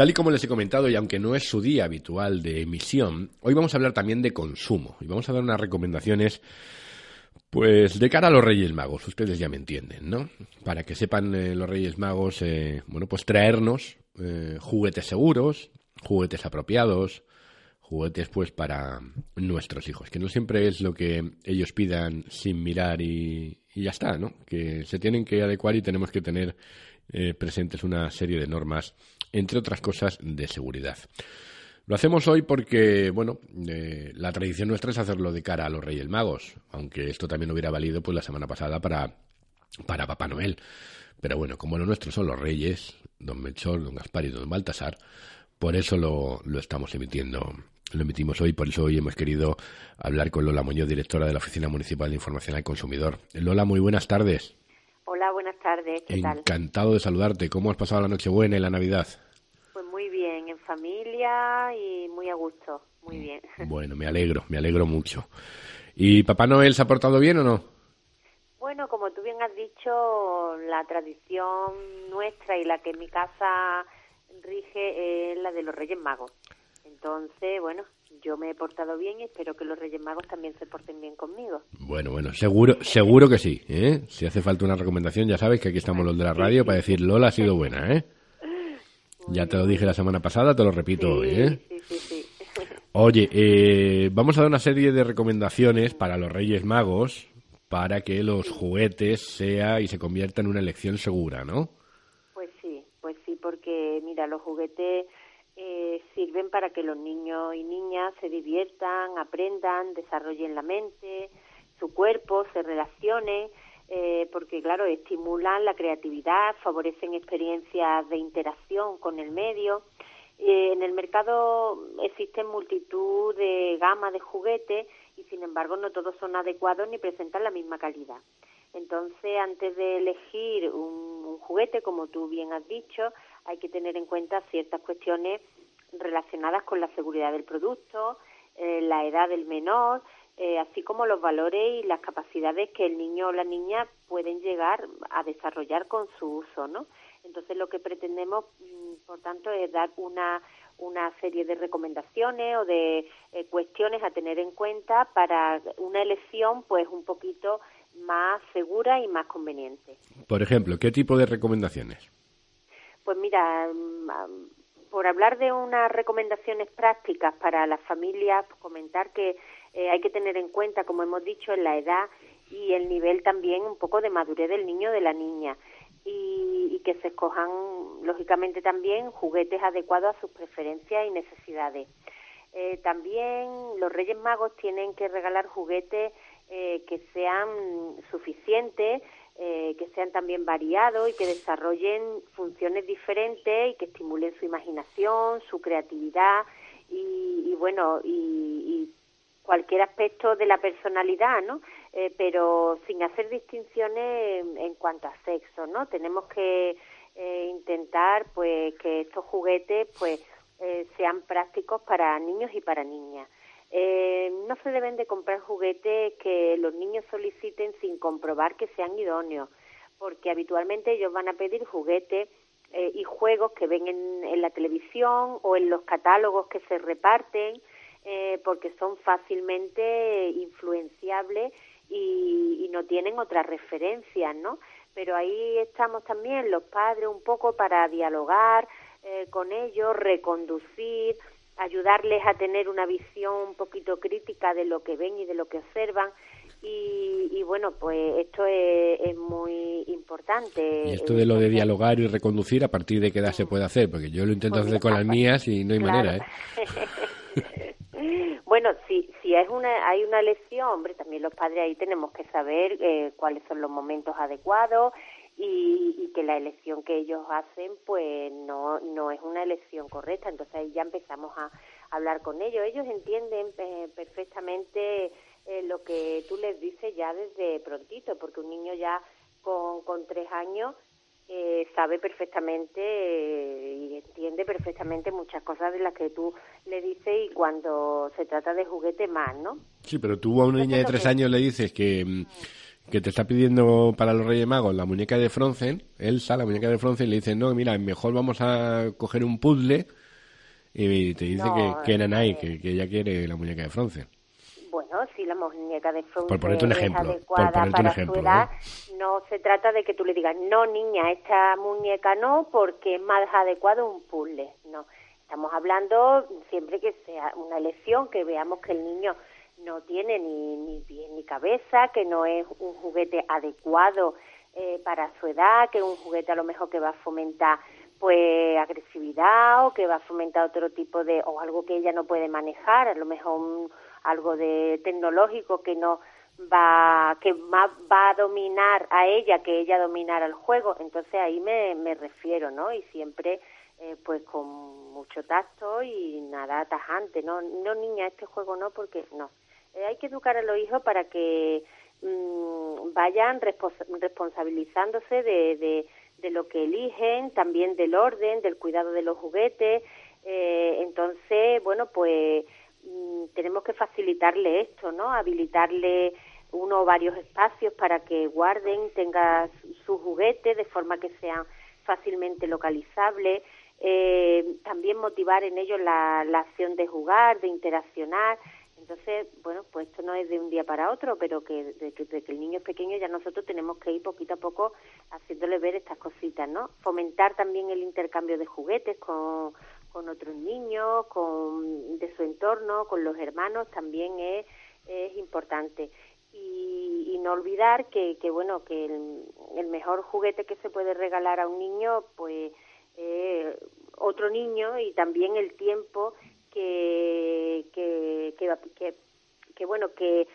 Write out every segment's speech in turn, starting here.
Tal y como les he comentado, y aunque no es su día habitual de emisión, hoy vamos a hablar también de consumo y vamos a dar unas recomendaciones, pues de cara a los Reyes Magos. Ustedes ya me entienden, ¿no? Para que sepan eh, los Reyes Magos, eh, bueno, pues traernos eh, juguetes seguros, juguetes apropiados, juguetes pues para nuestros hijos, que no siempre es lo que ellos pidan sin mirar y, y ya está, ¿no? Que se tienen que adecuar y tenemos que tener eh, presentes una serie de normas, entre otras cosas, de seguridad. Lo hacemos hoy porque, bueno, eh, la tradición nuestra es hacerlo de cara a los Reyes Magos, aunque esto también hubiera valido pues la semana pasada para, para Papá Noel. Pero bueno, como lo nuestro son los Reyes, don Melchor, don Gaspar y don Baltasar, por eso lo, lo estamos emitiendo lo emitimos hoy, por eso hoy hemos querido hablar con Lola Muñoz, directora de la Oficina Municipal de Información al Consumidor. Lola, muy buenas tardes. Hola, buenas tardes. ¿Qué Encantado de saludarte. ¿Cómo has pasado la Nochebuena y la Navidad? Pues muy bien, en familia y muy a gusto. Muy mm, bien. Bueno, me alegro, me alegro mucho. ¿Y Papá Noel se ha portado bien o no? Bueno, como tú bien has dicho, la tradición nuestra y la que en mi casa rige es la de los Reyes Magos. Entonces, bueno, yo me he portado bien y espero que los Reyes Magos también se porten bien conmigo. Bueno, bueno, seguro, seguro que sí. ¿eh? Si hace falta una recomendación, ya sabes que aquí estamos los de la radio para decir Lola ha sido buena, ¿eh? Ya te lo dije la semana pasada, te lo repito hoy, ¿eh? Sí, sí, Oye, eh, vamos a dar una serie de recomendaciones para los Reyes Magos para que los juguetes sea y se conviertan en una elección segura, ¿no? Pues sí, pues sí, porque mira, los juguetes eh, sirven para que los niños y niñas se diviertan, aprendan, desarrollen la mente, su cuerpo, se relacionen, eh, porque claro, estimulan la creatividad, favorecen experiencias de interacción con el medio. Eh, en el mercado existen multitud de gamas de juguetes y sin embargo no todos son adecuados ni presentan la misma calidad. Entonces, antes de elegir un juguete, como tú bien has dicho, hay que tener en cuenta ciertas cuestiones relacionadas con la seguridad del producto, eh, la edad del menor, eh, así como los valores y las capacidades que el niño o la niña pueden llegar a desarrollar con su uso, ¿no? Entonces lo que pretendemos, mm, por tanto, es dar una, una serie de recomendaciones o de eh, cuestiones a tener en cuenta para una elección, pues, un poquito más segura y más conveniente. Por ejemplo, ¿qué tipo de recomendaciones? Pues mira, mm, por hablar de unas recomendaciones prácticas para las familias, comentar que eh, hay que tener en cuenta, como hemos dicho, en la edad y el nivel también un poco de madurez del niño o de la niña. Y, que se escojan, lógicamente, también juguetes adecuados a sus preferencias y necesidades. Eh, también los Reyes Magos tienen que regalar juguetes eh, que sean suficientes eh, que sean también variados y que desarrollen funciones diferentes y que estimulen su imaginación, su creatividad y, bueno, y, cualquier aspecto de la personalidad, ¿no? Eh, pero sin hacer distinciones en, cuanto a sexo, ¿no? Tenemos que eh, intentar, pues, que estos juguetes, pues, sean prácticos para niños y para niñas. Eh, no se deben de comprar juguetes que los niños soliciten sin comprobar que sean idóneos, porque habitualmente ellos van a pedir juguetes eh, y juegos que ven en, la televisión o en los catálogos que se reparten, eh, porque son fácilmente influenciables y, y no tienen otras referencias, ¿no? Pero ahí estamos también los padres un poco para dialogar con ellos, reconducir, ayudarles a tener una visión un poquito crítica de lo que ven y de lo que observan. Y, bueno, pues esto es, muy importante. Y esto de lo de dialogar y reconducir, ¿a partir de qué edad se puede hacer? Porque yo lo intento pues hacer con las mías y no hay manera, ¿eh? bueno, si, si es una, hay una lección, hombre, también los padres ahí tenemos que saber eh, cuáles son los momentos adecuados y, que la elección que ellos hacen pues no, no es una elección correcta. Entonces ahí ya empezamos a hablar con ellos. Ellos entienden eh, perfectamente eh, lo que tú les dices ya desde prontito, porque un niño ya con, con tres años eh, sabe perfectamente y entiende perfectamente muchas cosas de las que tú le dices y cuando se trata de juguete más, ¿no? Sí, pero tú a una niña de tres años le dices que... Mm, que te está pidiendo para los Reyes Magos la muñeca de Frozen, Elsa, la muñeca de Frozen, le dice, no, mira, mejor vamos a coger un puzzle y te dice que, que Nanay, que, que ella quiere la muñeca de Frozen. Si la muñeca de Frozen por ponerte un ejemplo, es adecuada por para un ejemplo, su edad, no se trata de que tú le digas, no niña, esta muñeca no, porque es más adecuado un puzzle, no. Estamos hablando siempre que sea una elección, que veamos que el niño no tiene ni, ni pie ni cabeza, que no es un juguete adecuado eh, para su edad, que es un juguete a lo mejor que va a fomentar pues agresividad o que va a fomentar otro tipo de o algo que ella no puede manejar, a lo mejor algo de tecnológico que no va que más va a dominar a ella que ella dominar al juego, entonces ahí me, me refiero, ¿no? Y siempre eh, pues con mucho tacto y nada tajante, no no niña este juego no porque no eh, hay que educar a los hijos para que mm, vayan responsabilizándose de, de, lo que eligen, también del orden, del cuidado de los juguetes. Eh, entonces, bueno, pues tenemos que facilitarle esto, ¿no? Habilitarle uno o varios espacios para que guarden, tengan sus juguetes de forma que sean fácilmente localizables. Eh, también motivar en ellos la, la acción de jugar, de interaccionar entonces, bueno, pues esto no es de un día para otro, pero que desde que, el niño es pequeño ya nosotros tenemos que ir poquito a poco haciéndole ver estas cositas, ¿no? Fomentar también el intercambio de juguetes con, con otros niños, con de su entorno, con los hermanos, también es, es importante. Y, y, no olvidar que, que bueno, que el, mejor juguete que se puede regalar a un niño, pues eh, otro niño y también el tiempo que, que, que, que, bueno, que,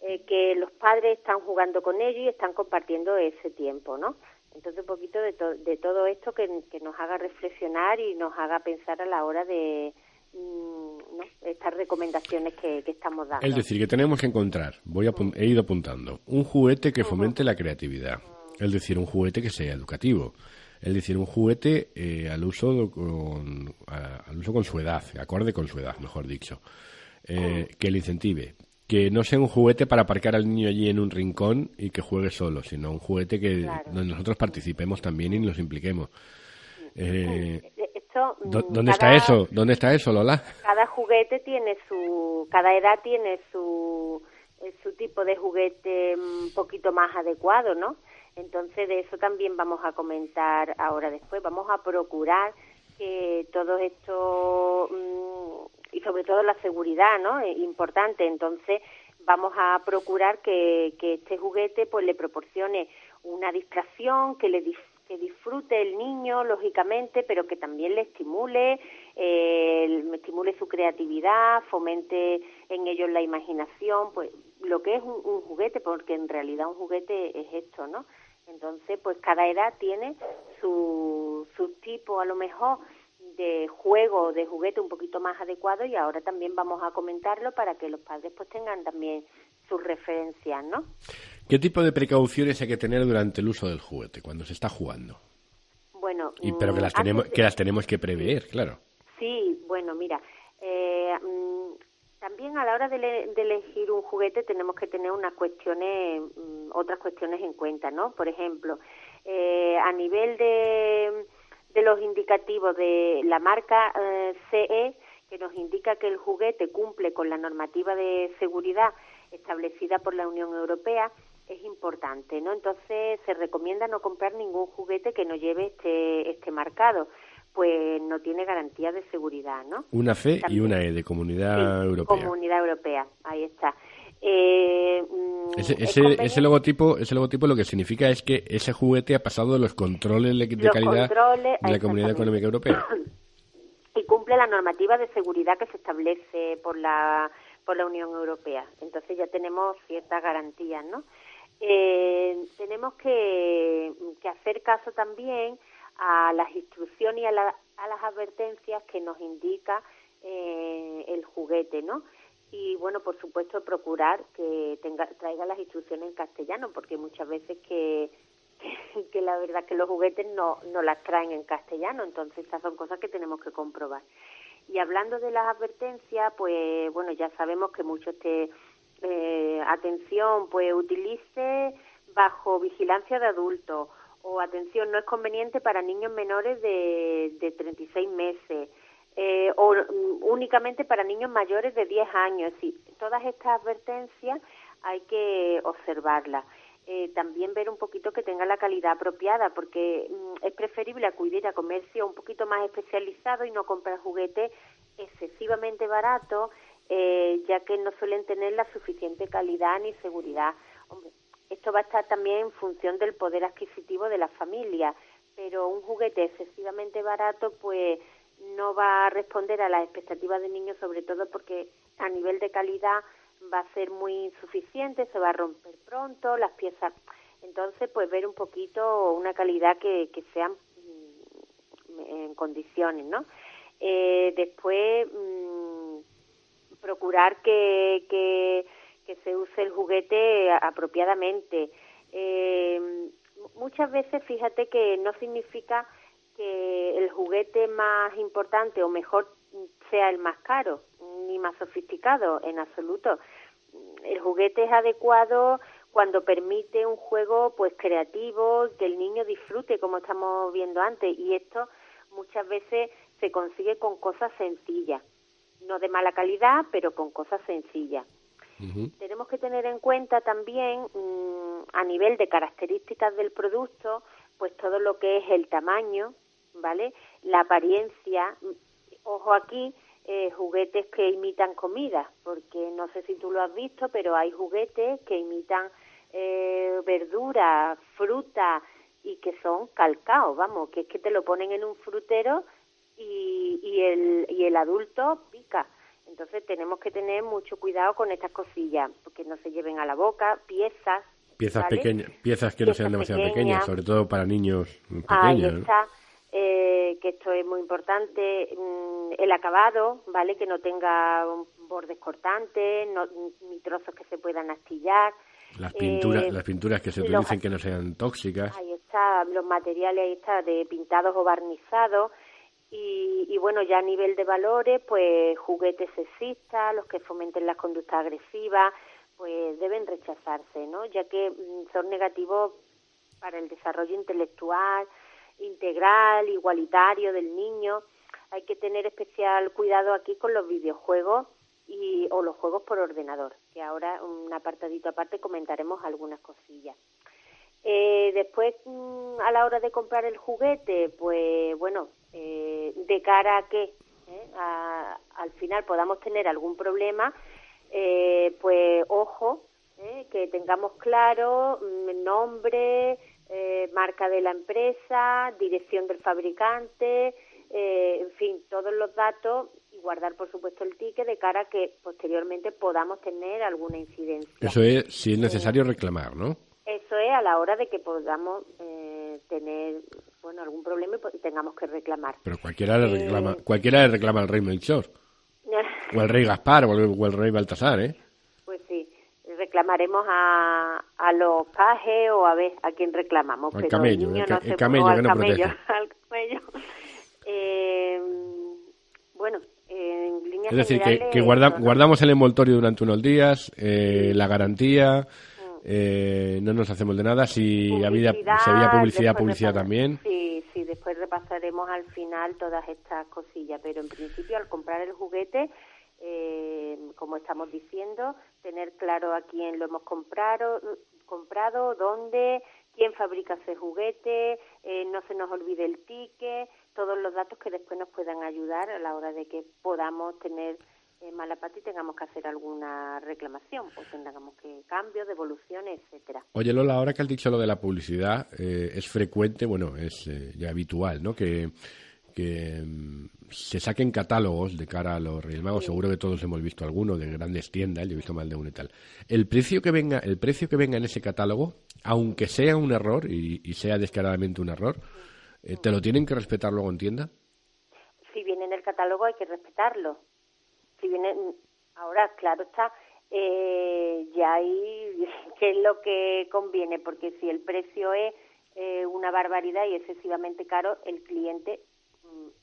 eh, que los padres están jugando con ellos y están compartiendo ese tiempo, ¿no? Entonces, un poquito de, de todo esto que, que, nos haga reflexionar y nos haga pensar a la hora de mm, ¿no? estas recomendaciones que, que, estamos dando. Es decir, que tenemos que encontrar, voy a, he ido apuntando, un juguete que fomente la creatividad. Es decir, un juguete que sea educativo es decir, un juguete eh, al uso con al uso con su edad, acorde con su edad, mejor dicho, eh, que le incentive, que no sea un juguete para aparcar al niño allí en un rincón y que juegue solo, sino un juguete que donde nosotros participemos también y nos impliquemos. Eh, mm, ¿Dónde está eso? ¿Dónde está eso, Lola? Cada juguete tiene su, cada edad tiene su, su tipo de juguete un poquito más adecuado, ¿no? Entonces, de eso también vamos a comentar ahora después. Vamos a procurar que todo esto, mm, sobre todo la seguridad, ¿no? Es importante. Entonces, vamos a procurar que, que este juguete pues le proporcione una distracción, que le que disfrute el niño, lógicamente, pero que también le estimule, eh, estimule su creatividad, fomente en ellos la imaginación, pues lo que es un, un, juguete, porque en realidad un juguete es esto, ¿no? Entonces, pues cada edad tiene su, su tipo a lo mejor de juego, de juguete un poquito más adecuado y ahora también vamos a comentarlo para que los padres pues tengan también sus referencias, ¿no? ¿Qué tipo de precauciones hay que tener durante el uso del juguete cuando se está jugando? Bueno, y, pero que las mm, tenemos que las tenemos que prever, claro. Sí, bueno, mira, eh, mm, también a la hora de, elegir un juguete tenemos que tener unas cuestiones, mm, otras cuestiones en cuenta, ¿no? Por ejemplo, eh, a nivel de, de, los indicativos de la marca eh, CE, que nos indica que el juguete cumple con la normativa de seguridad establecida por la Unión Europea, es importante, ¿no? Entonces se recomienda no comprar ningún juguete que no lleve este, este marcado pues no tiene garantía de seguridad, ¿no? Una fe y una E de Comunidad Europea. Comunidad Europea, ahí está. Eh, mm, ese, ese, logotipo ese logotipo lo que significa es que ese juguete ha pasado los controles de, calidad de la Comunidad Económica Europea. Y cumple la normativa de seguridad que se establece por la por la Unión Europea. Entonces ya tenemos ciertas garantías no Eh, tenemos que, hacer caso también a las instrucciones y a, las advertencias que nos indica eh, el juguete, ¿no? Y bueno, por supuesto, procurar que tenga, traiga las instrucciones en castellano, porque muchas veces que, que, la verdad que los juguetes no, no las traen en castellano, entonces estas son cosas que tenemos que comprobar. Y hablando de las advertencias, pues bueno, ya sabemos que muchos te eh, atención, pues utilice bajo vigilancia de adultos. O atención, no es conveniente para niños menores de, de 36 meses eh, o mm, únicamente para niños mayores de 10 años. Sí, todas estas advertencias hay que observarlas. Eh, también ver un poquito que tenga la calidad apropiada, porque mm, es preferible acudir a comercio un poquito más especializado y no comprar juguetes excesivamente baratos eh, ya que no suelen tener la suficiente calidad ni seguridad. Esto va a estar también en función del poder adquisitivo de la familia, pero un juguete excesivamente barato pues no va a responder a las expectativas de niños, sobre todo porque a nivel de calidad va a ser muy insuficiente, se va a romper pronto, las piezas. Entonces, pues ver un poquito una calidad que, que sean mm, en condiciones, ¿no? Eh, después, mm, procurar que, que, se use el juguete apropiadamente. Eh, muchas veces, fíjate que no significa que el juguete más importante o mejor sea el más caro, ni más sofisticado, en absoluto. El juguete es adecuado cuando permite un juego pues creativo, que el niño disfrute como estamos viendo antes y esto muchas veces se consigue con cosas sencillas no de mala calidad, pero con cosas sencillas. Tenemos que tener en cuenta también, mm, a nivel de características del producto, pues todo lo que es el tamaño, ¿vale? La apariencia. Ojo aquí, eh, juguetes que imitan comida, porque no sé si tú lo has visto, pero hay juguetes que imitan eh, verduras, fruta y que son calcaos, vamos, que es que te lo ponen en un frutero y, y, el, y el adulto pica. Entonces tenemos que tener mucho cuidado con estas cosillas, porque no se lleven a la boca, piezas. Piezas pequeñas, piezas que no sean demasiado pequeñas, sobre todo para niños pequeños. Ahí está, eh, que esto es muy importante. Mm, el acabado, ¿vale? Que no tenga bordes cortantes, ni trozos que se puedan astillar. Las pinturas, eh, las pinturas que se utilicen que no sean tóxicas. Ahí está, los materiales ahí está, de pintados o barnizados y, bueno, ya a nivel de valores, pues juguetes sexistas, los que fomenten las conductas agresivas, pues deben rechazarse, ¿no? Ya que mm, son negativos para el desarrollo intelectual, integral, igualitario del niño. Hay que tener especial cuidado aquí con los videojuegos y, o los juegos por ordenador, que ahora un apartadito aparte comentaremos algunas cosillas. Eh, después, mm, a la hora de comprar el juguete, pues bueno, eh, de cara a que eh, al final podamos tener algún problema, eh, pues ojo, que tengamos claro mm, nombre, marca de la empresa, dirección del fabricante, en fin, todos los datos y guardar, por supuesto, el ticket de cara a que posteriormente podamos tener alguna incidencia. Eso es si es necesario reclamar, ¿no? Eso es a la hora de que podamos tener bueno algún problema y tengamos que reclamar. Pero cualquiera le reclama, eh, cualquiera le reclama al rey Melchor. o al rey Gaspar o el, rey Baltasar, ¿eh? Sí, reclamaremos a, a los pajes o a ver a quién reclamamos. Al camello, el, camello, que no camello, al camello. Eh, bueno, en líneas Es decir, que, que guardamos el envoltorio durante unos días, eh, la garantía eh, no nos hacemos de nada. Si había, si había publicidad, publicidad también. Sí, sí, después repasaremos al final todas estas cosillas, pero en principio al comprar el juguete, eh, como estamos diciendo, tener claro a quién lo hemos comprado, comprado dónde, quién fabrica ese juguete, eh, no se nos olvide el ticket, todos los datos que después nos puedan ayudar a la hora de que podamos tener mala pata y tengamos que hacer alguna reclamación, pues tengamos que cambios, devoluciones, etcétera. Oye Lola, ahora que has dicho lo de la publicidad, eh, es frecuente, bueno, es eh, ya habitual, ¿no? Que, que mm, se saquen catálogos de cara a los Reyes Magos, seguro que todos hemos visto alguno de grandes tiendas, yo he visto más de uno y tal. El precio que venga, el precio que venga en ese catálogo, aunque sea un error y, sea descaradamente un error, eh, ¿te lo tienen que respetar luego en tienda? Si viene en el catálogo hay que respetarlo. Si viene, ahora claro está, eh, ya hay qué es lo que conviene, porque si el precio es eh, una barbaridad y excesivamente caro, el cliente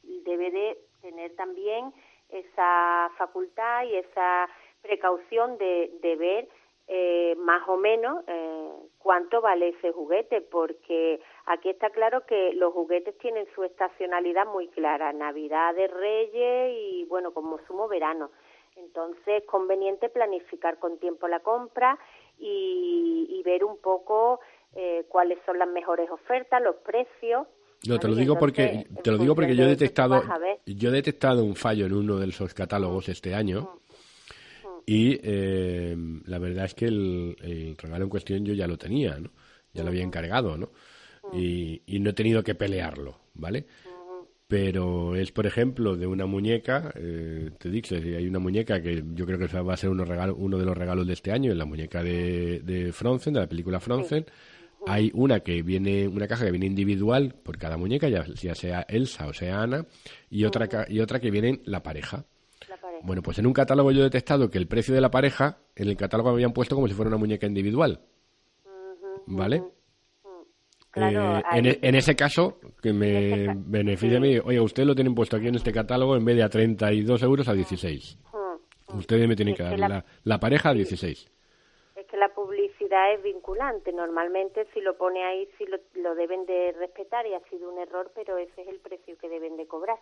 debe de tener también esa facultad y esa precaución de, de ver eh, más o menos eh, cuánto vale ese juguete, porque aquí está claro que los juguetes tienen su estacionalidad muy clara, Navidad de Reyes y bueno, como sumo verano. Entonces es conveniente planificar con tiempo la compra y, y ver un poco eh, cuáles son las mejores ofertas, los precios. No, te lo digo porque te lo digo porque yo he detectado yo he detectado un fallo en uno de esos catálogos mm. este año mm. Mm. y eh, la verdad es que el, regalo en cuestión yo ya lo tenía, ¿no? Ya lo había encargado, ¿no? Y, y no he tenido que pelearlo, ¿vale? pero es, por ejemplo, de una muñeca, eh, te digo, hay una muñeca que yo creo que va a ser uno, regalo, uno de los regalos de este año, la muñeca de, de Frozen, de la película Frozen. Hay una que viene, una caja que viene individual por cada muñeca, ya, sea Elsa o sea Ana, y otra, y otra que viene la pareja. Bueno, pues en un catálogo yo he detectado que el precio de la pareja, en el catálogo me habían puesto como si fuera una muñeca individual. ¿Vale? Eh, e, en, ese caso, que me beneficia a mí, oye, usted lo tienen puesto aquí en este catálogo en vez de a 32 euros a 16. Ustedes me tienen que dar la, pareja a 16. Es publicidad vinculante. Normalmente si lo pone ahí, sí lo, deben de respetar y ha sido un error, pero ese es el precio que deben de cobrar.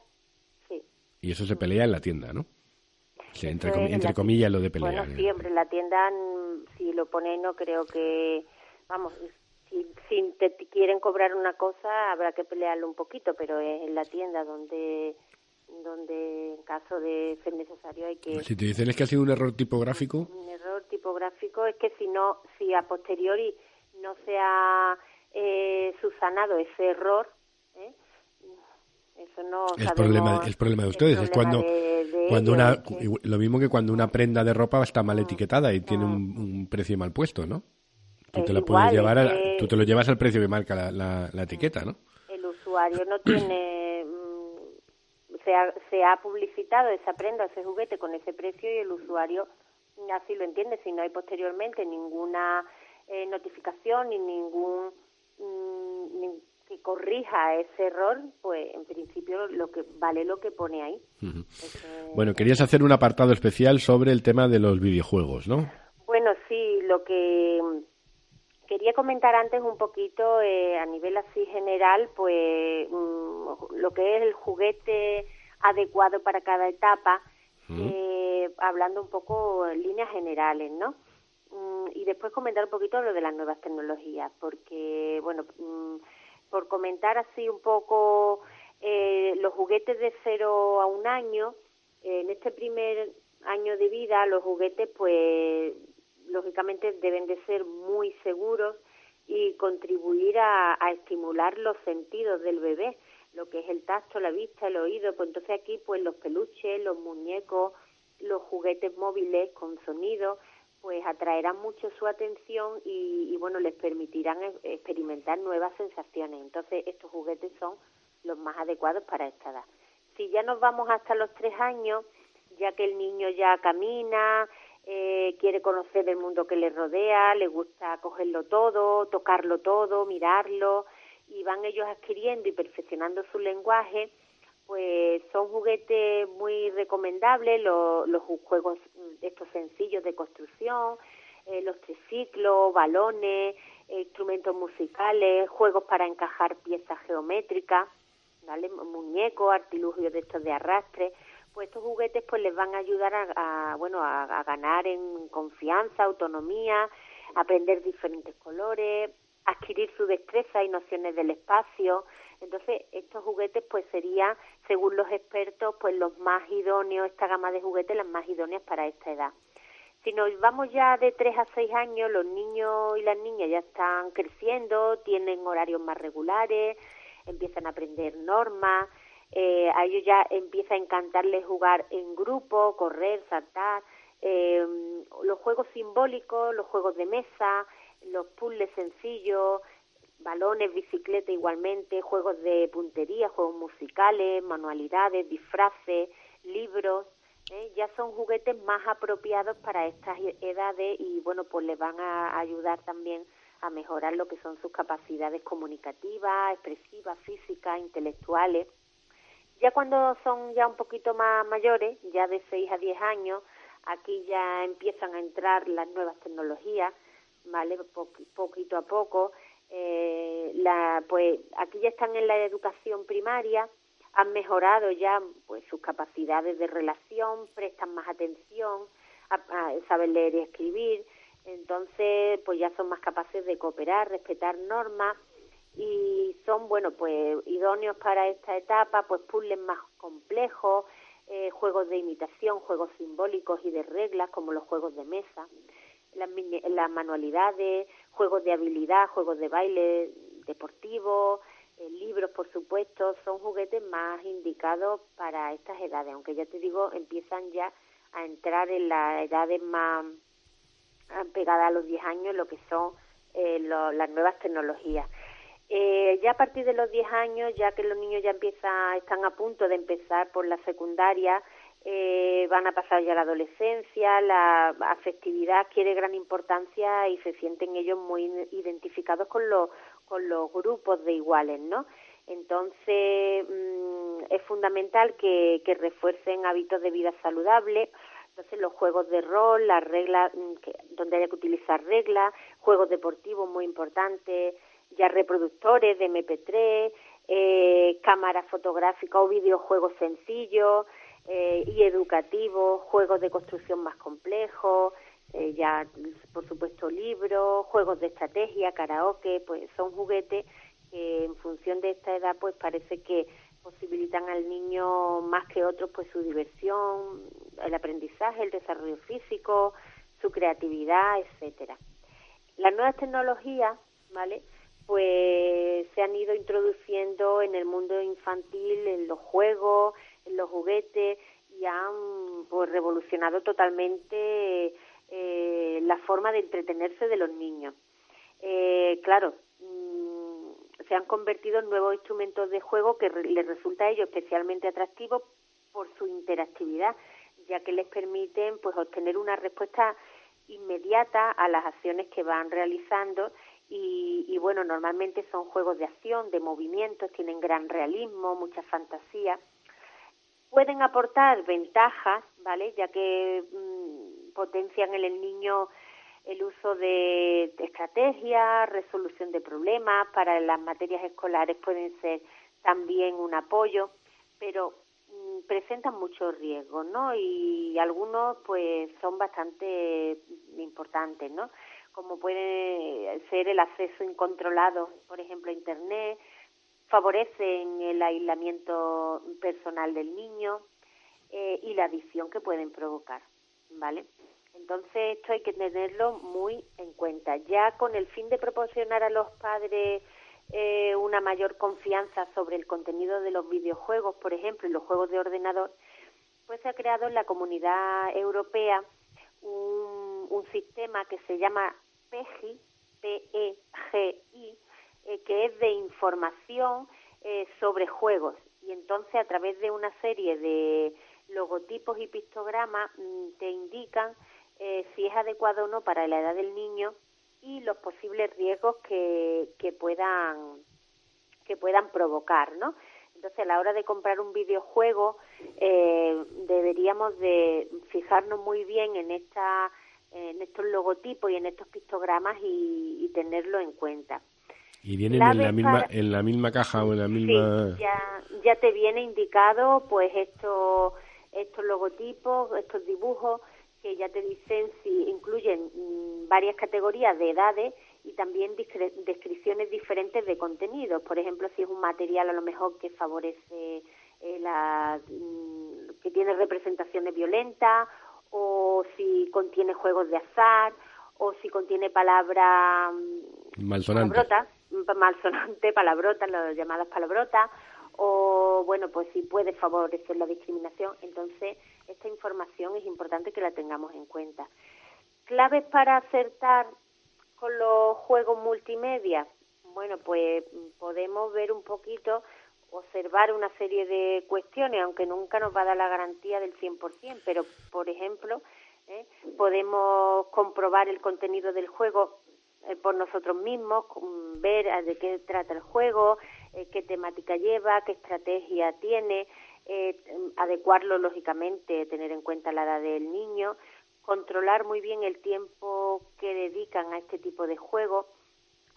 Sí. Y eso se pelea en la tienda, ¿no? entre, comillas lo de pelear. Bueno, siempre en la tienda, mm, si lo pone no creo que... Vamos, si, te quieren cobrar una cosa habrá que pelearlo un poquito, pero es en la tienda donde donde en caso de ser necesario hay que... Si te dicen es que ha sido un error tipográfico... Un error tipográfico es que si no, si a posteriori no se ha eh, subsanado ese error, ¿eh? eso no es problema es problema de ustedes es cuando cuando una lo mismo que cuando una prenda de ropa está mal etiquetada y tiene un precio mal puesto no Tú te, lo puedes llevar tú te lo llevas al precio que marca la, la, etiqueta, ¿no? El usuario no tiene... Mm, se, ha, se ha publicitado esa prenda, ese juguete con ese precio y el usuario así lo entiende. Si no hay posteriormente ninguna eh, notificación ni ningún... Mm, que corrija ese error, pues en principio lo que vale lo que pone ahí. Bueno, querías hacer un apartado especial sobre el tema de los videojuegos, ¿no? Bueno, sí, lo que Quería comentar antes un poquito eh, a nivel así general, pues mm, lo que es el juguete adecuado para cada etapa, eh, hablando un poco en líneas generales, ¿no? Mm, y después comentar un poquito lo de las nuevas tecnologías, porque, bueno, mm, por comentar así un poco eh, los juguetes de cero a un año, en este primer año de vida los juguetes pues lógicamente deben de ser muy seguros y contribuir a, estimular los sentidos del bebé, lo que es el tacto, la vista, el oído. Pues entonces aquí, pues los peluches, los muñecos, los juguetes móviles con sonido, pues atraerán mucho su atención y, y bueno, les permitirán experimentar nuevas sensaciones. Entonces estos juguetes son los más adecuados para esta edad. Si ya nos vamos hasta los tres años, ya que el niño ya camina, eh, quiere conocer el mundo que le rodea, le gusta cogerlo todo, tocarlo todo, mirarlo, y van ellos adquiriendo y perfeccionando su lenguaje, pues son juguetes muy recomendables, los, los juegos estos sencillos de construcción, eh, los triciclos, balones, instrumentos musicales, juegos para encajar piezas geométricas, ¿vale? muñecos, artilugios de estos de arrastre, pues estos juguetes pues les van a ayudar a, bueno a, ganar en confianza, autonomía, aprender diferentes colores, adquirir su destreza y nociones del espacio. Entonces, estos juguetes pues serían, según los expertos, pues los más idóneos, esta gama de juguetes las más idóneas para esta edad. Si nos vamos ya de 3 a 6 años, los niños y las niñas ya están creciendo, tienen horarios más regulares, empiezan a aprender normas, eh, a ellos ya empieza a encantarles jugar en grupo, correr, saltar, eh, los juegos simbólicos, los juegos de mesa, los puzzles sencillos, balones, bicicleta igualmente, juegos de puntería, juegos musicales, manualidades, disfraces, libros, ¿eh? ya son juguetes más apropiados para estas edades y bueno, pues les van a ayudar también a mejorar lo que son sus capacidades comunicativas, expresivas, físicas, intelectuales. Ya cuando son ya un poquito más mayores, ya de 6 a 10 años, aquí ya empiezan a entrar las nuevas tecnologías, ¿vale? poquito a poco. Eh, la, pues aquí ya están en la educación primaria, han mejorado ya pues sus capacidades de relación, prestan más atención, saben leer y escribir, entonces pues ya son más capaces de cooperar, respetar normas y son bueno pues idóneos para esta etapa, pues puzzles más complejos, eh, juegos de imitación, juegos simbólicos y de reglas como los juegos de mesa, las, manualidades, juegos de habilidad, juegos de baile deportivo, eh, libros, por supuesto, son juguetes más indicados para estas edades, aunque ya te digo, empiezan ya a entrar en las edades más pegadas a los 10 años, lo que son eh, las nuevas tecnologías. Eh, ya a partir de los 10 años, ya que los niños ya empiezan, están a punto de empezar por la secundaria, eh, van a pasar ya la adolescencia, la afectividad adquiere gran importancia y se sienten ellos muy identificados con los, con los grupos de iguales, ¿no? Entonces, mm, es fundamental que, refuercen hábitos de vida saludables, entonces los juegos de rol, las reglas, mm, donde haya que utilizar reglas, juegos deportivos muy importantes, ya reproductores de MP3, eh, cámaras fotográficas o videojuegos sencillos eh, y educativos, juegos de construcción más complejos, eh, ya por supuesto libros, juegos de estrategia, karaoke, pues son juguetes que en función de esta edad pues parece que posibilitan al niño más que otros pues su diversión, el aprendizaje, el desarrollo físico, su creatividad, etcétera. Las nuevas tecnologías, ¿vale? Pues se han ido introduciendo en el mundo infantil, en los juegos, los juguetes y han pues revolucionado totalmente eh, la forma de entretenerse de los niños. Eh, claro, mm, se han convertido en nuevos instrumentos de juego que les resulta a ellos especialmente atractivos por su interactividad, ya que les permiten pues obtener una respuesta inmediata a las acciones que van realizando y, y, bueno, normalmente son juegos de acción, de movimientos, tienen gran realismo, mucha fantasía. Pueden aportar ventajas, ¿vale? Ya que mm, potencian en el niño el uso de, estrategias, resolución de problemas, para las materias escolares pueden ser también un apoyo, pero mm, presentan muchos riesgos, ¿no? Y algunos pues son bastante importantes, ¿no? como puede ser el acceso incontrolado, por ejemplo, a Internet, favorecen el aislamiento personal del niño eh, y la adicción que pueden provocar, ¿vale? Entonces esto hay que tenerlo muy en cuenta. Ya con el fin de proporcionar a los padres eh, una mayor confianza sobre el contenido de los videojuegos, por ejemplo, y los juegos de ordenador, pues se ha creado en la comunidad europea un, un sistema que se llama PEGI, P-E-G-I, eh, que es de información eh, sobre juegos. Y entonces a través de una serie de logotipos y pictogramas mm, te indican eh, si es adecuado o no para la edad del niño y los posibles riesgos que, que puedan que puedan provocar, ¿no? Entonces, a la hora de comprar un videojuego, deberíamos de fijarnos muy bien en esta en estos logotipos y en estos pictogramas y, tenerlo en cuenta. ¿Y vienen en la, misma, en la misma caja o en la misma...? Sí, ya, ya te viene indicado pues estos, estos logotipos, estos dibujos que ya te dicen si incluyen mm, varias categorías de edades y también descripciones diferentes de contenidos. Por ejemplo, si es un material a lo mejor que favorece eh, la, mm, que tiene representaciones violentas o si contiene juegos de azar, o si contiene palabras malsonante, palabrotas, malsonante, palabrotas, las llamadas palabrotas, o bueno, pues sí puede favorecer la discriminación. Entonces, esta información es importante que la tengamos en cuenta. Claves para acertar con los juegos multimedia. Bueno, pues podemos ver un poquito, observar una serie de cuestiones, aunque nunca nos va a dar la garantía del 100%, pero, por ejemplo, ¿eh? podemos comprobar el contenido del juego por nosotros mismos, ver de qué trata el juego, eh, qué temática lleva, qué estrategia tiene, adecuarlo lógicamente, tener en cuenta la edad del niño, controlar muy bien el tiempo que dedican a este tipo de juegos,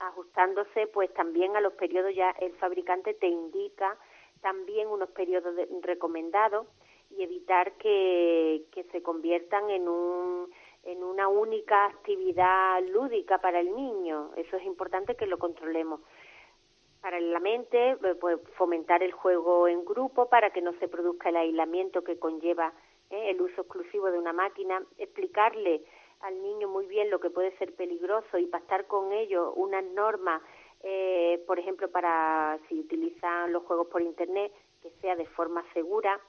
ajustándose pues también a los periodos. Ya el fabricante te indica también unos periodos recomendados y evitar que, que se conviertan en un en una única actividad lúdica para el niño. Eso es importante que lo controlemos. Paralelamente, eh, pues fomentar el juego en grupo para que no se produzca el aislamiento que conlleva eh, el uso exclusivo de una máquina, explicarle al niño muy bien lo que puede ser peligroso y pactar con ello unas normas, eh, por ejemplo, para si utilizan los juegos por Internet, que sea de forma segura,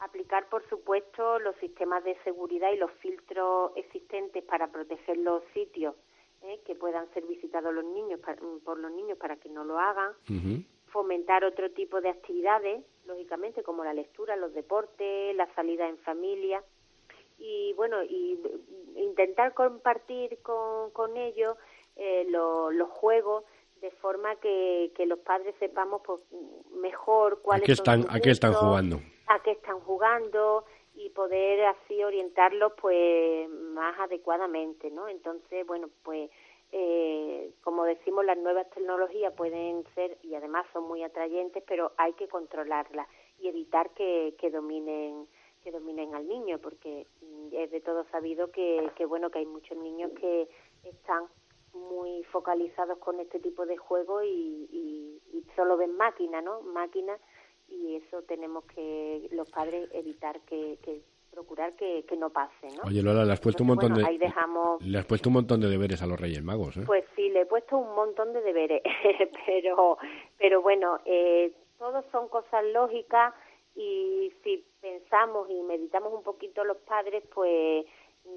aplicar, por supuesto, los sistemas de seguridad y los filtros existentes para proteger los sitios ¿eh? que puedan ser visitados los niños mm, por los niños para que no lo hagan, fomentar otro tipo de actividades, lógicamente, como la lectura, los deportes, la salida en familia. Y bueno, y intentar compartir con, con ellos eh, los juegos de forma que, que los padres sepamos pues, mejor cuáles ¿A están, ¿A qué están jugando? a qué están jugando y poder así orientarlos pues más adecuadamente, ¿no? Entonces, bueno, pues eh, como decimos, las nuevas tecnologías pueden ser y además son muy atrayentes, pero hay que controlarlas y evitar que, que dominen que dominen al niño, porque es de todo sabido que, que bueno que hay muchos niños que están muy focalizados con este tipo de juego y, y, y solo ven máquina, ¿no? Máquina y eso tenemos que los padres evitar que, que procurar que, que, no pase, ¿no? Oye Lola, le has puesto un montón de le has puesto un montón de deberes a los Reyes Magos, ¿eh? Pues sí, le he puesto un montón de deberes, pero pero bueno, eh, todos son cosas lógicas y si pensamos y meditamos un poquito los padres, pues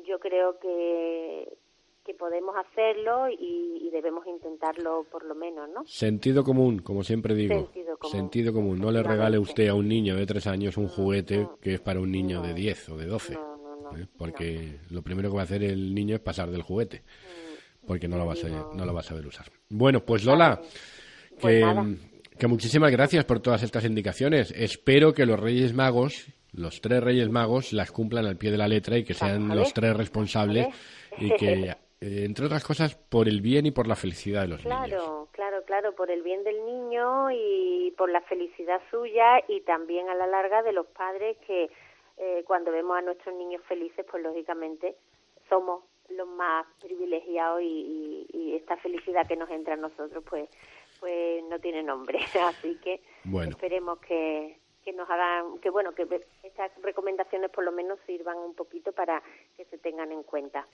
yo creo que que podemos hacerlo y, debemos intentarlo por lo menos, ¿no? Sentido común, como siempre digo. Sentido común. No le regale usted a un niño de tres años un juguete que es para un niño de diez o de doce. ¿eh? Porque lo primero que va a hacer el niño es pasar del juguete. Mm. Porque no lo va a saber, no lo va a saber usar. Bueno, pues Lola, pues que, que muchísimas gracias por todas estas indicaciones. Espero que los Reyes Magos los tres Reyes Magos las cumplan al pie de la letra y que sean los tres responsables y que entre otras cosas, por el bien y por la felicidad de los niños. Claro, claro, claro, por el bien del niño y por la felicidad suya y también a la larga de los padres que eh, cuando vemos a nuestros niños felices, pues lógicamente somos los más privilegiados y, y, esta felicidad que nos entra a nosotros, pues, pues no tiene nombre. Así que esperemos que, que nos hagan, que bueno, que estas recomendaciones por lo menos sirvan un poquito para que se tengan en cuenta.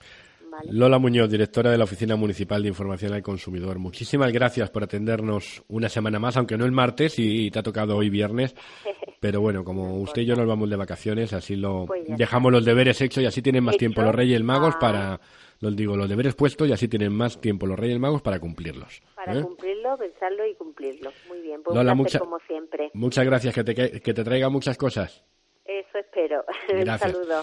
Lola Muñoz, directora de la Oficina Municipal de Información al Consumidor. Muchísimas gracias por atendernos una semana más, aunque no el martes y te ha tocado hoy viernes. Pero bueno, como usted y yo nos vamos de vacaciones, así lo pues dejamos los deberes hechos y así tienen más tiempo los Reyes Magos ah. para los digo, los deberes puestos y así tienen más tiempo los Reyes Magos para cumplirlos. Para ¿eh? cumplirlo, pensarlo y cumplirlo. Muy bien, pues Lola, como siempre. Muchas gracias, que te, que te traiga muchas cosas. Eso espero. Un saludo.